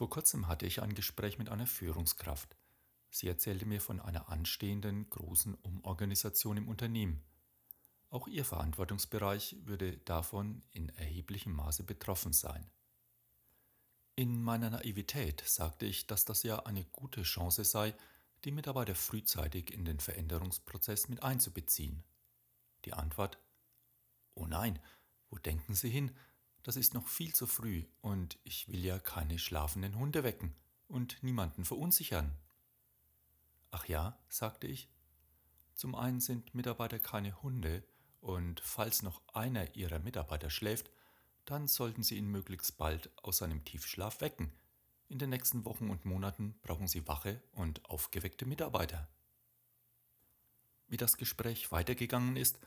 Vor kurzem hatte ich ein Gespräch mit einer Führungskraft. Sie erzählte mir von einer anstehenden großen Umorganisation im Unternehmen. Auch ihr Verantwortungsbereich würde davon in erheblichem Maße betroffen sein. In meiner Naivität sagte ich, dass das ja eine gute Chance sei, die Mitarbeiter frühzeitig in den Veränderungsprozess mit einzubeziehen. Die Antwort Oh nein, wo denken Sie hin? Das ist noch viel zu früh und ich will ja keine schlafenden Hunde wecken und niemanden verunsichern. Ach ja, sagte ich. Zum einen sind Mitarbeiter keine Hunde und falls noch einer ihrer Mitarbeiter schläft, dann sollten Sie ihn möglichst bald aus seinem Tiefschlaf wecken. In den nächsten Wochen und Monaten brauchen Sie wache und aufgeweckte Mitarbeiter. Wie das Gespräch weitergegangen ist,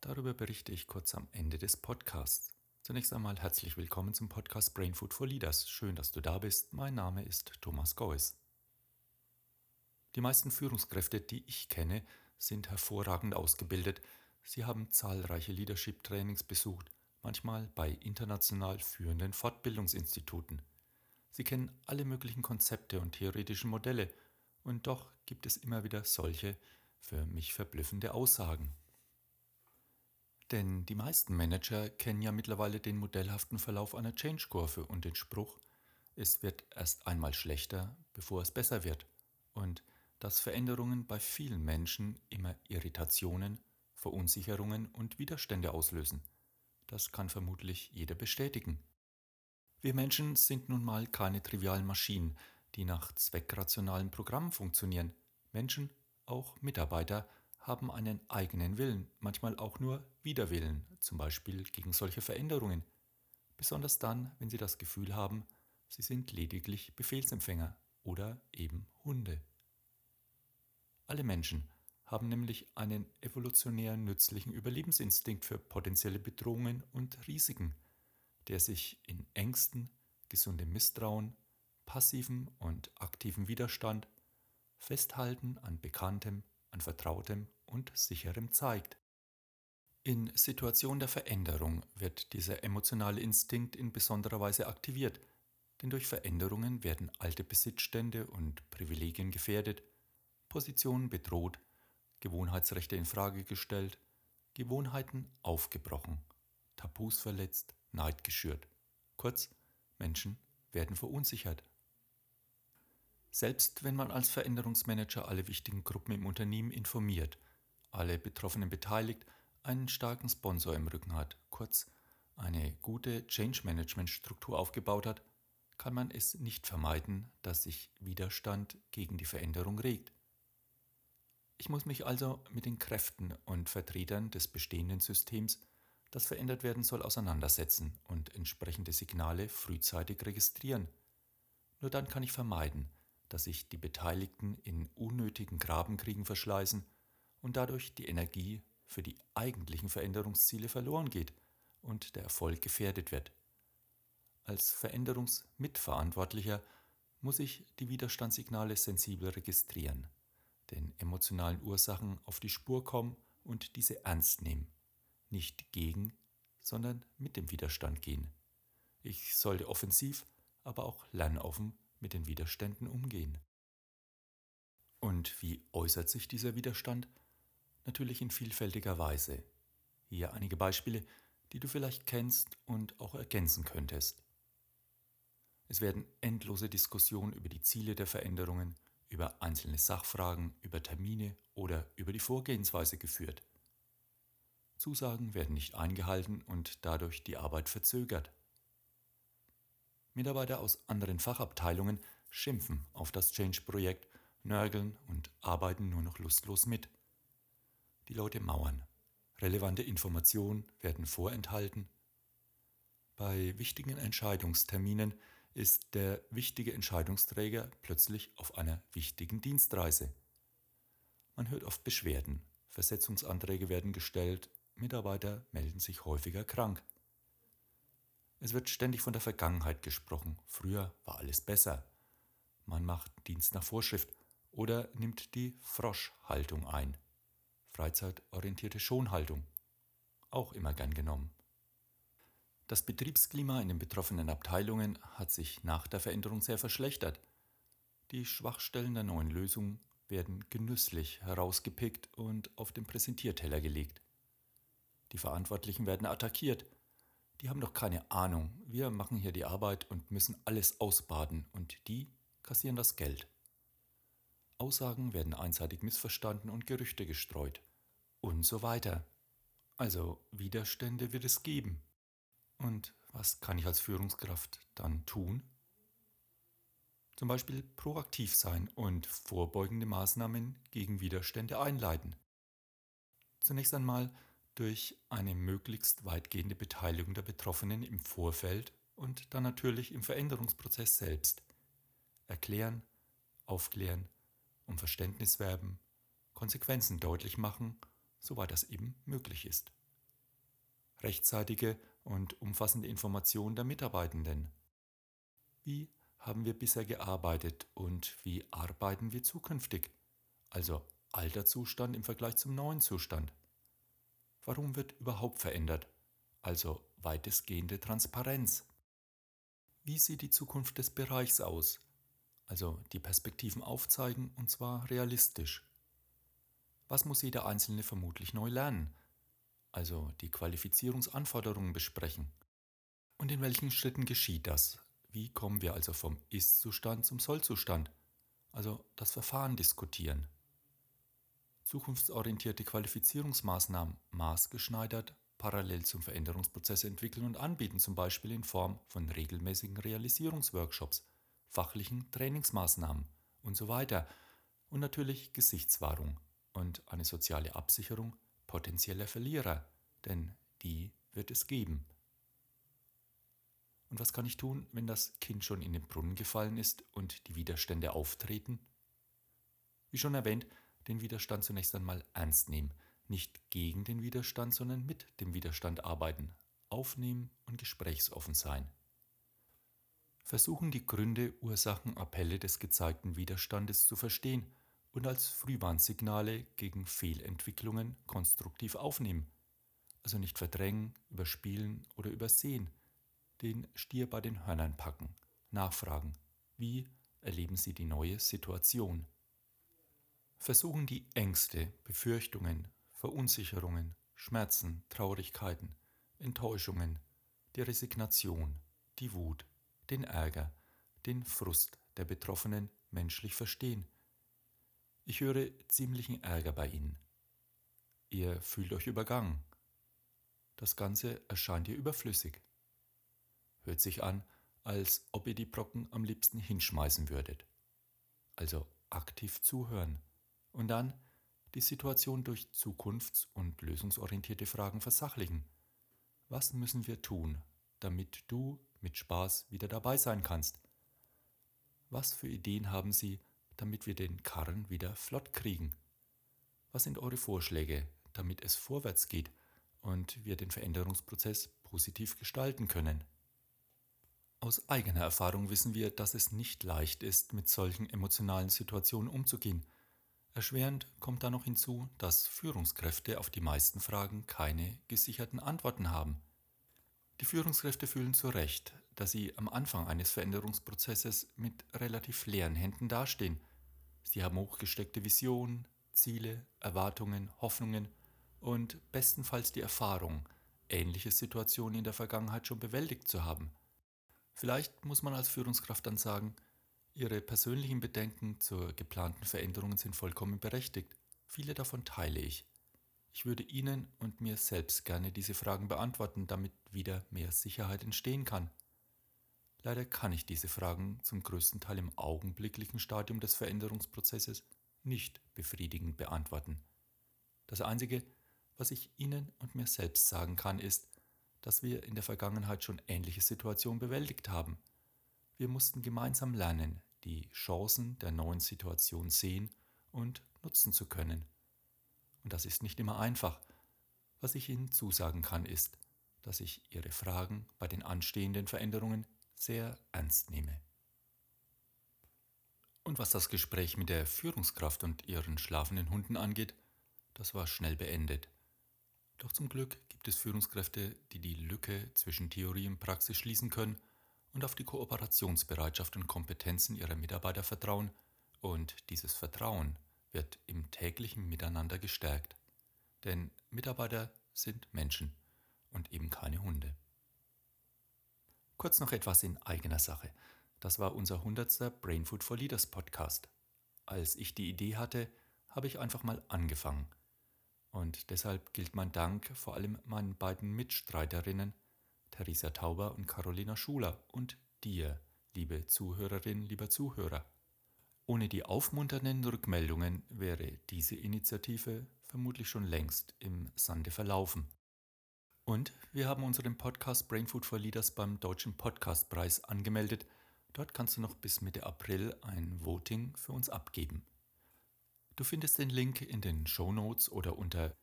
darüber berichte ich kurz am Ende des Podcasts. Zunächst einmal herzlich willkommen zum Podcast Brain Food for Leaders. Schön, dass du da bist. Mein Name ist Thomas Geuss. Die meisten Führungskräfte, die ich kenne, sind hervorragend ausgebildet. Sie haben zahlreiche Leadership-Trainings besucht, manchmal bei international führenden Fortbildungsinstituten. Sie kennen alle möglichen Konzepte und theoretischen Modelle, und doch gibt es immer wieder solche für mich verblüffende Aussagen. Denn die meisten Manager kennen ja mittlerweile den modellhaften Verlauf einer Change-Kurve und den Spruch, es wird erst einmal schlechter, bevor es besser wird. Und dass Veränderungen bei vielen Menschen immer Irritationen, Verunsicherungen und Widerstände auslösen. Das kann vermutlich jeder bestätigen. Wir Menschen sind nun mal keine trivialen Maschinen, die nach zweckrationalen Programmen funktionieren. Menschen, auch Mitarbeiter, haben einen eigenen Willen, manchmal auch nur Widerwillen, zum Beispiel gegen solche Veränderungen, besonders dann, wenn sie das Gefühl haben, sie sind lediglich Befehlsempfänger oder eben Hunde. Alle Menschen haben nämlich einen evolutionär nützlichen Überlebensinstinkt für potenzielle Bedrohungen und Risiken, der sich in Ängsten, gesundem Misstrauen, passivem und aktivem Widerstand, Festhalten an Bekanntem, an Vertrautem und Sicherem zeigt. In Situationen der Veränderung wird dieser emotionale Instinkt in besonderer Weise aktiviert, denn durch Veränderungen werden alte Besitzstände und Privilegien gefährdet, Positionen bedroht, Gewohnheitsrechte in Frage gestellt, Gewohnheiten aufgebrochen, Tabus verletzt, Neid geschürt. Kurz, Menschen werden verunsichert. Selbst wenn man als Veränderungsmanager alle wichtigen Gruppen im Unternehmen informiert, alle Betroffenen beteiligt, einen starken Sponsor im Rücken hat, kurz eine gute Change Management Struktur aufgebaut hat, kann man es nicht vermeiden, dass sich Widerstand gegen die Veränderung regt. Ich muss mich also mit den Kräften und Vertretern des bestehenden Systems, das verändert werden soll, auseinandersetzen und entsprechende Signale frühzeitig registrieren. Nur dann kann ich vermeiden, dass sich die Beteiligten in unnötigen Grabenkriegen verschleißen und dadurch die Energie für die eigentlichen Veränderungsziele verloren geht und der Erfolg gefährdet wird. Als Veränderungsmitverantwortlicher muss ich die Widerstandssignale sensibel registrieren, den emotionalen Ursachen auf die Spur kommen und diese ernst nehmen, nicht gegen, sondern mit dem Widerstand gehen. Ich sollte offensiv, aber auch lernoffen mit den Widerständen umgehen. Und wie äußert sich dieser Widerstand? Natürlich in vielfältiger Weise. Hier einige Beispiele, die du vielleicht kennst und auch ergänzen könntest. Es werden endlose Diskussionen über die Ziele der Veränderungen, über einzelne Sachfragen, über Termine oder über die Vorgehensweise geführt. Zusagen werden nicht eingehalten und dadurch die Arbeit verzögert. Mitarbeiter aus anderen Fachabteilungen schimpfen auf das Change-Projekt, nörgeln und arbeiten nur noch lustlos mit. Die Leute mauern. Relevante Informationen werden vorenthalten. Bei wichtigen Entscheidungsterminen ist der wichtige Entscheidungsträger plötzlich auf einer wichtigen Dienstreise. Man hört oft Beschwerden, Versetzungsanträge werden gestellt, Mitarbeiter melden sich häufiger krank. Es wird ständig von der Vergangenheit gesprochen. Früher war alles besser. Man macht Dienst nach Vorschrift oder nimmt die Froschhaltung ein. Freizeitorientierte Schonhaltung. Auch immer gern genommen. Das Betriebsklima in den betroffenen Abteilungen hat sich nach der Veränderung sehr verschlechtert. Die Schwachstellen der neuen Lösung werden genüsslich herausgepickt und auf den Präsentierteller gelegt. Die Verantwortlichen werden attackiert. Die haben doch keine Ahnung. Wir machen hier die Arbeit und müssen alles ausbaden und die kassieren das Geld. Aussagen werden einseitig missverstanden und Gerüchte gestreut. Und so weiter. Also Widerstände wird es geben. Und was kann ich als Führungskraft dann tun? Zum Beispiel proaktiv sein und vorbeugende Maßnahmen gegen Widerstände einleiten. Zunächst einmal durch eine möglichst weitgehende Beteiligung der Betroffenen im Vorfeld und dann natürlich im Veränderungsprozess selbst. Erklären, aufklären, um Verständnis werben, Konsequenzen deutlich machen, soweit das eben möglich ist. Rechtzeitige und umfassende Informationen der Mitarbeitenden. Wie haben wir bisher gearbeitet und wie arbeiten wir zukünftig? Also alter Zustand im Vergleich zum neuen Zustand. Warum wird überhaupt verändert? Also weitestgehende Transparenz. Wie sieht die Zukunft des Bereichs aus? Also die Perspektiven aufzeigen und zwar realistisch. Was muss jeder Einzelne vermutlich neu lernen? Also die Qualifizierungsanforderungen besprechen. Und in welchen Schritten geschieht das? Wie kommen wir also vom Ist-Zustand zum Soll-Zustand? Also das Verfahren diskutieren zukunftsorientierte Qualifizierungsmaßnahmen maßgeschneidert parallel zum Veränderungsprozess entwickeln und anbieten, zum Beispiel in Form von regelmäßigen Realisierungsworkshops, fachlichen Trainingsmaßnahmen und so weiter. Und natürlich Gesichtswahrung und eine soziale Absicherung potenzieller Verlierer, denn die wird es geben. Und was kann ich tun, wenn das Kind schon in den Brunnen gefallen ist und die Widerstände auftreten? Wie schon erwähnt, den Widerstand zunächst einmal ernst nehmen. Nicht gegen den Widerstand, sondern mit dem Widerstand arbeiten, aufnehmen und gesprächsoffen sein. Versuchen die Gründe, Ursachen, Appelle des gezeigten Widerstandes zu verstehen und als Frühwarnsignale gegen Fehlentwicklungen konstruktiv aufnehmen. Also nicht verdrängen, überspielen oder übersehen, den Stier bei den Hörnern packen, nachfragen, wie erleben Sie die neue Situation? versuchen die Ängste, Befürchtungen, Verunsicherungen, Schmerzen, Traurigkeiten, Enttäuschungen, die Resignation, die Wut, den Ärger, den Frust der Betroffenen menschlich verstehen. Ich höre ziemlichen Ärger bei Ihnen. Ihr fühlt euch übergangen. Das Ganze erscheint ihr überflüssig. Hört sich an, als ob ihr die Brocken am liebsten hinschmeißen würdet. Also aktiv zuhören und dann die Situation durch zukunfts- und lösungsorientierte Fragen versachlichen. Was müssen wir tun, damit du mit Spaß wieder dabei sein kannst? Was für Ideen haben Sie, damit wir den Karren wieder flott kriegen? Was sind eure Vorschläge, damit es vorwärts geht und wir den Veränderungsprozess positiv gestalten können? Aus eigener Erfahrung wissen wir, dass es nicht leicht ist, mit solchen emotionalen Situationen umzugehen – Erschwerend kommt da noch hinzu, dass Führungskräfte auf die meisten Fragen keine gesicherten Antworten haben. Die Führungskräfte fühlen zu Recht, dass sie am Anfang eines Veränderungsprozesses mit relativ leeren Händen dastehen. Sie haben hochgesteckte Visionen, Ziele, Erwartungen, Hoffnungen und bestenfalls die Erfahrung, ähnliche Situationen in der Vergangenheit schon bewältigt zu haben. Vielleicht muss man als Führungskraft dann sagen, Ihre persönlichen Bedenken zur geplanten Veränderungen sind vollkommen berechtigt. Viele davon teile ich. Ich würde Ihnen und mir selbst gerne diese Fragen beantworten, damit wieder mehr Sicherheit entstehen kann. Leider kann ich diese Fragen zum größten Teil im augenblicklichen Stadium des Veränderungsprozesses nicht befriedigend beantworten. Das Einzige, was ich Ihnen und mir selbst sagen kann, ist, dass wir in der Vergangenheit schon ähnliche Situationen bewältigt haben – wir mussten gemeinsam lernen, die Chancen der neuen Situation sehen und nutzen zu können. Und das ist nicht immer einfach. Was ich Ihnen zusagen kann, ist, dass ich Ihre Fragen bei den anstehenden Veränderungen sehr ernst nehme. Und was das Gespräch mit der Führungskraft und ihren schlafenden Hunden angeht, das war schnell beendet. Doch zum Glück gibt es Führungskräfte, die die Lücke zwischen Theorie und Praxis schließen können und auf die Kooperationsbereitschaft und Kompetenzen ihrer Mitarbeiter vertrauen, und dieses Vertrauen wird im täglichen Miteinander gestärkt. Denn Mitarbeiter sind Menschen und eben keine Hunde. Kurz noch etwas in eigener Sache. Das war unser 100. Brain Food for Leaders Podcast. Als ich die Idee hatte, habe ich einfach mal angefangen. Und deshalb gilt mein Dank vor allem meinen beiden Mitstreiterinnen, Theresa Tauber und Carolina Schuler, und dir, liebe Zuhörerin, lieber Zuhörer. Ohne die aufmunternden Rückmeldungen wäre diese Initiative vermutlich schon längst im Sande verlaufen. Und wir haben unseren Podcast Brain Food for Leaders beim Deutschen Podcastpreis angemeldet. Dort kannst du noch bis Mitte April ein Voting für uns abgeben. Du findest den Link in den Show Notes oder unter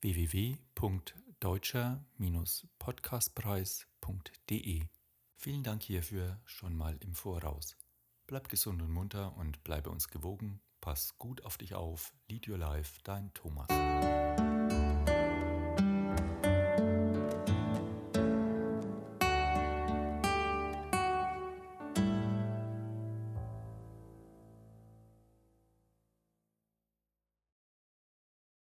www.deutscher-podcastpreis.de. Vielen Dank hierfür schon mal im Voraus. Bleib gesund und munter und bleibe uns gewogen. Pass gut auf dich auf. Lead Your Life, dein Thomas.